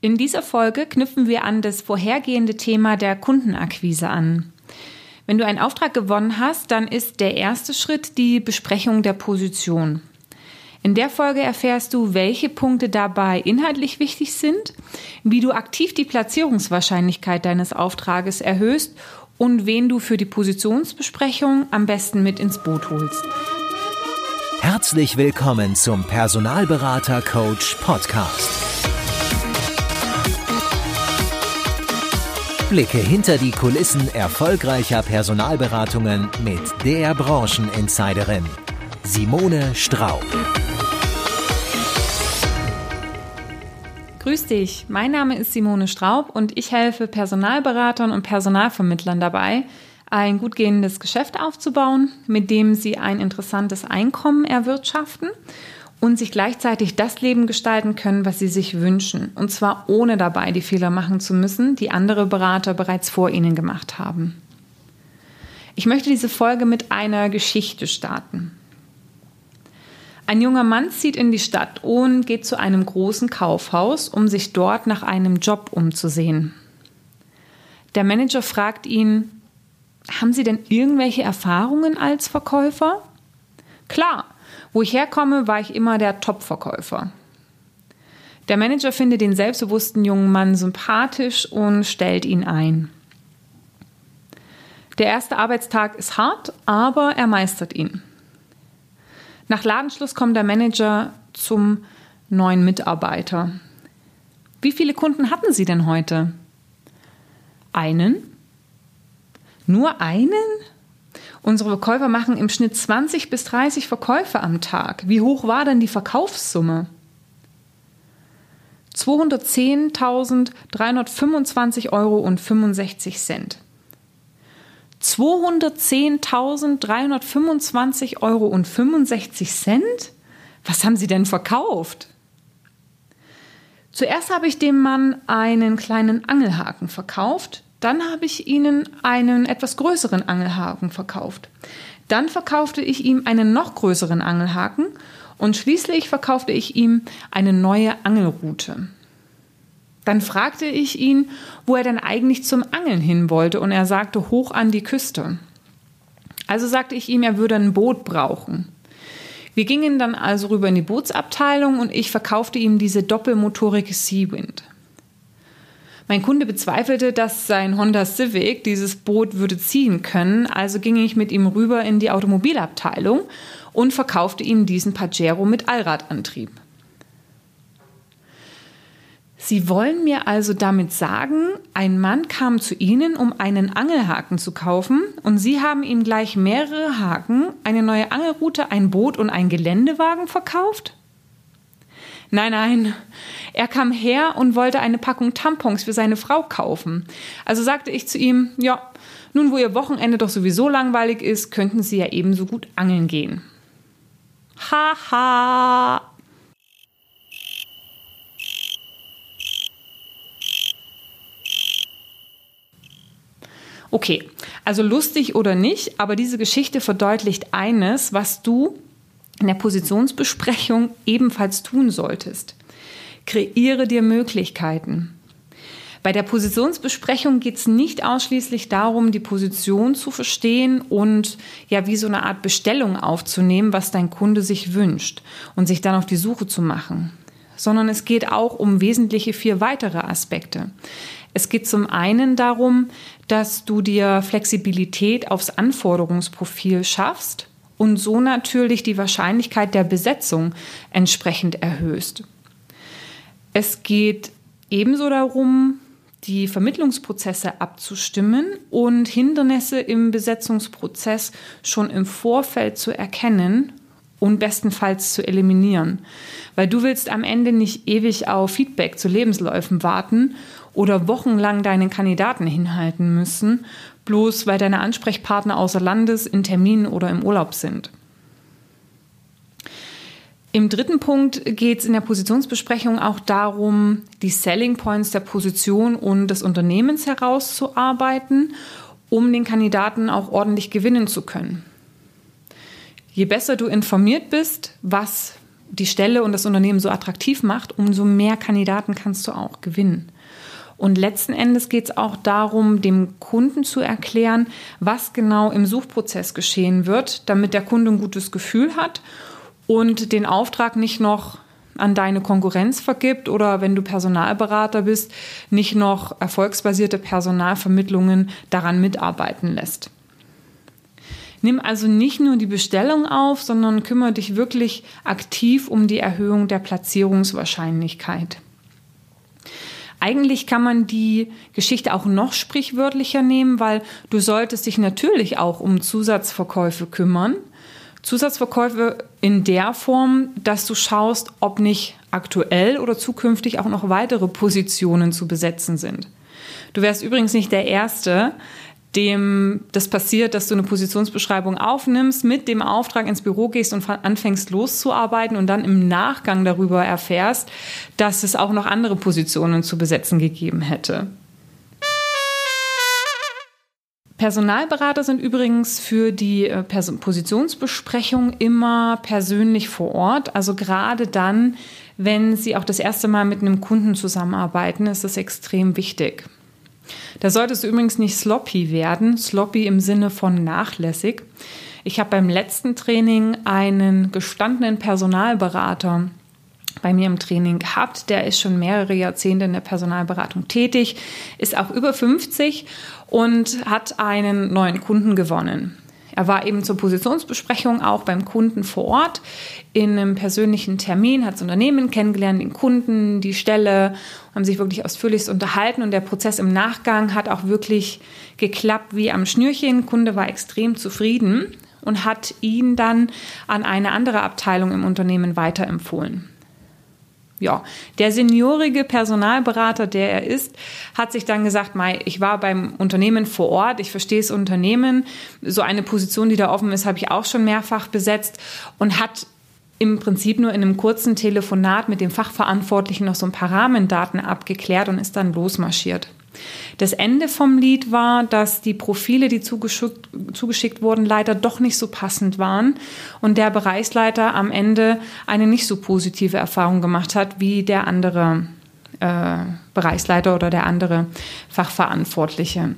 In dieser Folge knüpfen wir an das vorhergehende Thema der Kundenakquise an. Wenn du einen Auftrag gewonnen hast, dann ist der erste Schritt die Besprechung der Position. In der Folge erfährst du, welche Punkte dabei inhaltlich wichtig sind, wie du aktiv die Platzierungswahrscheinlichkeit deines Auftrages erhöhst und wen du für die Positionsbesprechung am besten mit ins Boot holst. Herzlich willkommen zum Personalberater Coach Podcast. Blicke hinter die Kulissen erfolgreicher Personalberatungen mit der Brancheninsiderin Simone Straub. Grüß dich, mein Name ist Simone Straub und ich helfe Personalberatern und Personalvermittlern dabei, ein gut gehendes Geschäft aufzubauen, mit dem sie ein interessantes Einkommen erwirtschaften und sich gleichzeitig das Leben gestalten können, was sie sich wünschen. Und zwar ohne dabei die Fehler machen zu müssen, die andere Berater bereits vor ihnen gemacht haben. Ich möchte diese Folge mit einer Geschichte starten. Ein junger Mann zieht in die Stadt und geht zu einem großen Kaufhaus, um sich dort nach einem Job umzusehen. Der Manager fragt ihn, haben Sie denn irgendwelche Erfahrungen als Verkäufer? Klar, wo ich herkomme, war ich immer der Top-Verkäufer. Der Manager findet den selbstbewussten jungen Mann sympathisch und stellt ihn ein. Der erste Arbeitstag ist hart, aber er meistert ihn. Nach Ladenschluss kommt der Manager zum neuen Mitarbeiter. Wie viele Kunden hatten Sie denn heute? Einen? Nur einen? Unsere Verkäufer machen im Schnitt 20 bis 30 Verkäufe am Tag. Wie hoch war denn die Verkaufssumme? 210.325 Euro und 65 Cent. 210.325 Euro und 65 Cent? Was haben Sie denn verkauft? Zuerst habe ich dem Mann einen kleinen Angelhaken verkauft, dann habe ich ihnen einen etwas größeren Angelhaken verkauft. Dann verkaufte ich ihm einen noch größeren Angelhaken und schließlich verkaufte ich ihm eine neue Angelroute. Dann fragte ich ihn, wo er denn eigentlich zum Angeln hin wollte und er sagte hoch an die Küste. Also sagte ich ihm, er würde ein Boot brauchen. Wir gingen dann also rüber in die Bootsabteilung und ich verkaufte ihm diese doppelmotorige Seawind. Mein Kunde bezweifelte, dass sein Honda Civic dieses Boot würde ziehen können, also ging ich mit ihm rüber in die Automobilabteilung und verkaufte ihm diesen Pajero mit Allradantrieb. Sie wollen mir also damit sagen, ein Mann kam zu Ihnen, um einen Angelhaken zu kaufen, und Sie haben ihm gleich mehrere Haken, eine neue Angelroute, ein Boot und einen Geländewagen verkauft? Nein, nein. Er kam her und wollte eine Packung Tampons für seine Frau kaufen. Also sagte ich zu ihm, ja, nun wo Ihr Wochenende doch sowieso langweilig ist, könnten Sie ja ebenso gut angeln gehen. Haha. Ha. Okay, also lustig oder nicht, aber diese Geschichte verdeutlicht eines, was du in der Positionsbesprechung ebenfalls tun solltest. Kreiere dir Möglichkeiten. Bei der Positionsbesprechung geht es nicht ausschließlich darum, die Position zu verstehen und ja wie so eine Art Bestellung aufzunehmen, was dein Kunde sich wünscht und sich dann auf die Suche zu machen, sondern es geht auch um wesentliche vier weitere Aspekte. Es geht zum einen darum, dass du dir Flexibilität aufs Anforderungsprofil schaffst und so natürlich die Wahrscheinlichkeit der Besetzung entsprechend erhöhst. Es geht ebenso darum, die Vermittlungsprozesse abzustimmen und Hindernisse im Besetzungsprozess schon im Vorfeld zu erkennen und bestenfalls zu eliminieren. Weil du willst am Ende nicht ewig auf Feedback zu Lebensläufen warten oder wochenlang deinen Kandidaten hinhalten müssen, bloß weil deine Ansprechpartner außer Landes, in Terminen oder im Urlaub sind. Im dritten Punkt geht es in der Positionsbesprechung auch darum, die Selling Points der Position und des Unternehmens herauszuarbeiten, um den Kandidaten auch ordentlich gewinnen zu können. Je besser du informiert bist, was die Stelle und das Unternehmen so attraktiv macht, umso mehr Kandidaten kannst du auch gewinnen. Und letzten Endes geht es auch darum, dem Kunden zu erklären, was genau im Suchprozess geschehen wird, damit der Kunde ein gutes Gefühl hat und den Auftrag nicht noch an deine Konkurrenz vergibt oder wenn du Personalberater bist, nicht noch erfolgsbasierte Personalvermittlungen daran mitarbeiten lässt. Nimm also nicht nur die Bestellung auf, sondern kümmere dich wirklich aktiv um die Erhöhung der Platzierungswahrscheinlichkeit. Eigentlich kann man die Geschichte auch noch sprichwörtlicher nehmen, weil du solltest dich natürlich auch um Zusatzverkäufe kümmern. Zusatzverkäufe in der Form, dass du schaust, ob nicht aktuell oder zukünftig auch noch weitere Positionen zu besetzen sind. Du wärst übrigens nicht der Erste, dem das passiert, dass du eine Positionsbeschreibung aufnimmst, mit dem Auftrag ins Büro gehst und anfängst loszuarbeiten und dann im Nachgang darüber erfährst, dass es auch noch andere Positionen zu besetzen gegeben hätte. Personalberater sind übrigens für die äh, Positionsbesprechung immer persönlich vor Ort. Also gerade dann, wenn sie auch das erste Mal mit einem Kunden zusammenarbeiten, ist das extrem wichtig. Da solltest du übrigens nicht sloppy werden, sloppy im Sinne von nachlässig. Ich habe beim letzten Training einen gestandenen Personalberater bei mir im Training gehabt. Der ist schon mehrere Jahrzehnte in der Personalberatung tätig, ist auch über 50 und hat einen neuen Kunden gewonnen. Er war eben zur Positionsbesprechung auch beim Kunden vor Ort in einem persönlichen Termin, hat das Unternehmen kennengelernt, den Kunden, die Stelle, haben sich wirklich ausführlich unterhalten und der Prozess im Nachgang hat auch wirklich geklappt wie am Schnürchen. Kunde war extrem zufrieden und hat ihn dann an eine andere Abteilung im Unternehmen weiterempfohlen ja, der seniorige Personalberater, der er ist, hat sich dann gesagt, Mai, ich war beim Unternehmen vor Ort, ich verstehe das Unternehmen. So eine Position, die da offen ist, habe ich auch schon mehrfach besetzt und hat im Prinzip nur in einem kurzen Telefonat mit dem Fachverantwortlichen noch so ein paar Rahmendaten abgeklärt und ist dann losmarschiert. Das Ende vom Lied war, dass die Profile, die zugeschickt, zugeschickt wurden, leider doch nicht so passend waren und der Bereichsleiter am Ende eine nicht so positive Erfahrung gemacht hat wie der andere äh, Bereichsleiter oder der andere Fachverantwortliche.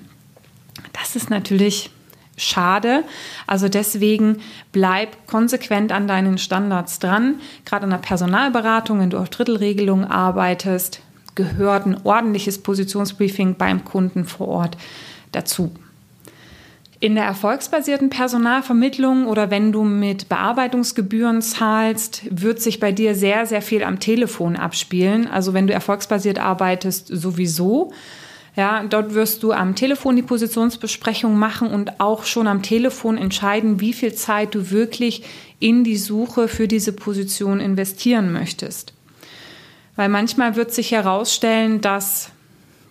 Das ist natürlich schade. Also deswegen bleib konsequent an deinen Standards dran. Gerade in der Personalberatung, wenn du auf Drittelregelungen arbeitest, gehört ein ordentliches Positionsbriefing beim Kunden vor Ort dazu. In der erfolgsbasierten Personalvermittlung oder wenn du mit Bearbeitungsgebühren zahlst, wird sich bei dir sehr, sehr viel am Telefon abspielen. Also wenn du erfolgsbasiert arbeitest, sowieso. Ja, dort wirst du am Telefon die Positionsbesprechung machen und auch schon am Telefon entscheiden, wie viel Zeit du wirklich in die Suche für diese Position investieren möchtest. Weil manchmal wird sich herausstellen, dass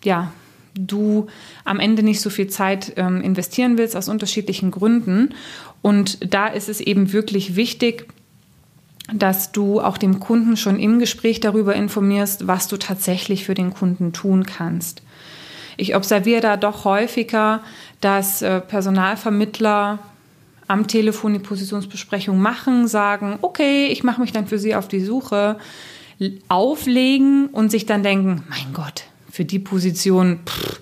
ja, du am Ende nicht so viel Zeit ähm, investieren willst aus unterschiedlichen Gründen. Und da ist es eben wirklich wichtig, dass du auch dem Kunden schon im Gespräch darüber informierst, was du tatsächlich für den Kunden tun kannst. Ich observiere da doch häufiger, dass äh, Personalvermittler am Telefon die Positionsbesprechung machen, sagen, okay, ich mache mich dann für Sie auf die Suche auflegen und sich dann denken, mein Gott, für die Position pff,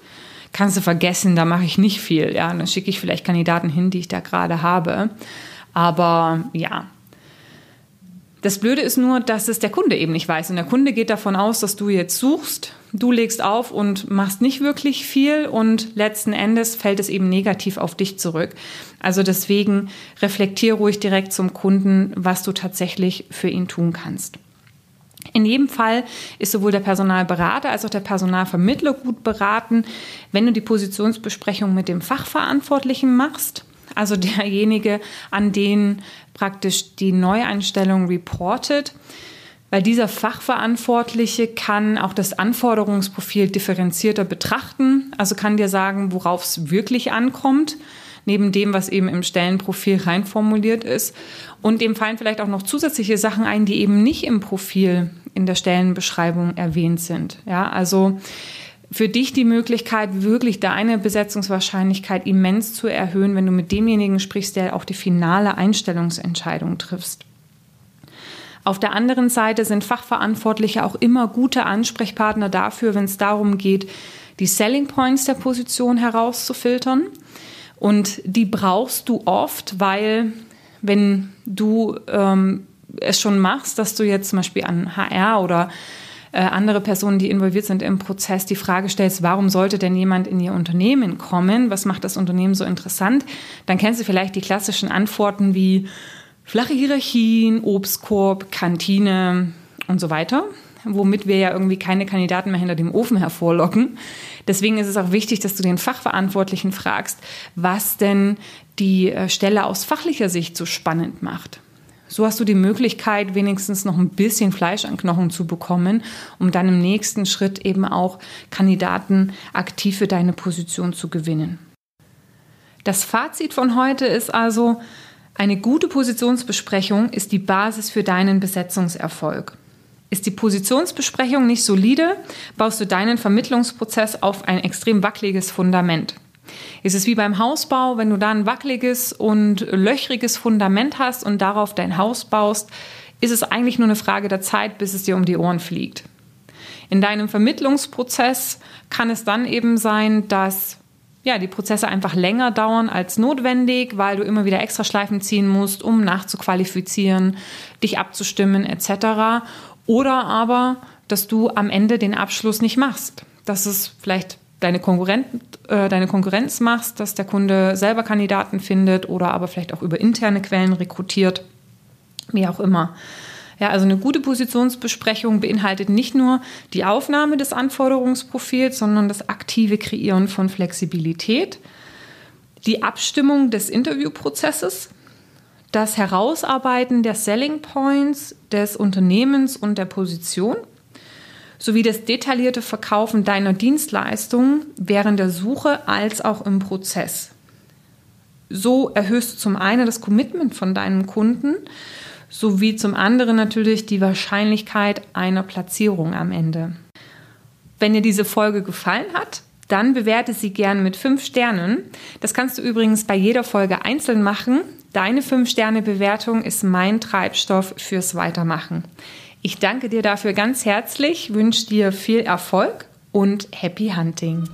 kannst du vergessen, da mache ich nicht viel. Ja, dann schicke ich vielleicht Kandidaten hin, die ich da gerade habe. Aber ja, das Blöde ist nur, dass es der Kunde eben nicht weiß. Und der Kunde geht davon aus, dass du jetzt suchst, du legst auf und machst nicht wirklich viel und letzten Endes fällt es eben negativ auf dich zurück. Also deswegen reflektier ruhig direkt zum Kunden, was du tatsächlich für ihn tun kannst. In jedem Fall ist sowohl der Personalberater als auch der Personalvermittler gut beraten, wenn du die Positionsbesprechung mit dem Fachverantwortlichen machst, also derjenige, an den praktisch die Neueinstellung reportet. Weil dieser Fachverantwortliche kann auch das Anforderungsprofil differenzierter betrachten, also kann dir sagen, worauf es wirklich ankommt neben dem, was eben im Stellenprofil reinformuliert ist. Und dem fallen vielleicht auch noch zusätzliche Sachen ein, die eben nicht im Profil in der Stellenbeschreibung erwähnt sind. Ja, also für dich die Möglichkeit, wirklich deine Besetzungswahrscheinlichkeit immens zu erhöhen, wenn du mit demjenigen sprichst, der auch die finale Einstellungsentscheidung triffst. Auf der anderen Seite sind Fachverantwortliche auch immer gute Ansprechpartner dafür, wenn es darum geht, die Selling Points der Position herauszufiltern. Und die brauchst du oft, weil wenn du ähm, es schon machst, dass du jetzt zum Beispiel an HR oder äh, andere Personen, die involviert sind im Prozess, die Frage stellst, warum sollte denn jemand in ihr Unternehmen kommen? Was macht das Unternehmen so interessant? Dann kennst du vielleicht die klassischen Antworten wie flache Hierarchien, Obstkorb, Kantine und so weiter, womit wir ja irgendwie keine Kandidaten mehr hinter dem Ofen hervorlocken. Deswegen ist es auch wichtig, dass du den Fachverantwortlichen fragst, was denn die äh, Stelle aus fachlicher Sicht so spannend macht. So hast du die Möglichkeit, wenigstens noch ein bisschen Fleisch an Knochen zu bekommen, um dann im nächsten Schritt eben auch Kandidaten aktiv für deine Position zu gewinnen. Das Fazit von heute ist also, eine gute Positionsbesprechung ist die Basis für deinen Besetzungserfolg. Ist die Positionsbesprechung nicht solide, baust du deinen Vermittlungsprozess auf ein extrem wackeliges Fundament. Es ist wie beim Hausbau, wenn du da ein wackeliges und löchriges Fundament hast und darauf dein Haus baust, ist es eigentlich nur eine Frage der Zeit, bis es dir um die Ohren fliegt. In deinem Vermittlungsprozess kann es dann eben sein, dass ja, die Prozesse einfach länger dauern als notwendig, weil du immer wieder extra Schleifen ziehen musst, um nachzuqualifizieren, dich abzustimmen etc. Oder aber, dass du am Ende den Abschluss nicht machst. Dass es vielleicht deine, Konkurrent, äh, deine Konkurrenz machst, dass der Kunde selber Kandidaten findet oder aber vielleicht auch über interne Quellen rekrutiert, wie auch immer. Ja, also eine gute Positionsbesprechung beinhaltet nicht nur die Aufnahme des Anforderungsprofils, sondern das aktive Kreieren von Flexibilität, die Abstimmung des Interviewprozesses, das Herausarbeiten der Selling Points des Unternehmens und der Position – sowie das detaillierte Verkaufen deiner Dienstleistung während der Suche als auch im Prozess. So erhöhst du zum einen das Commitment von deinem Kunden sowie zum anderen natürlich die Wahrscheinlichkeit einer Platzierung am Ende. Wenn dir diese Folge gefallen hat, dann bewerte sie gern mit fünf Sternen. Das kannst du übrigens bei jeder Folge einzeln machen. Deine fünf Sterne Bewertung ist mein Treibstoff fürs Weitermachen. Ich danke dir dafür ganz herzlich, wünsche dir viel Erfolg und Happy Hunting.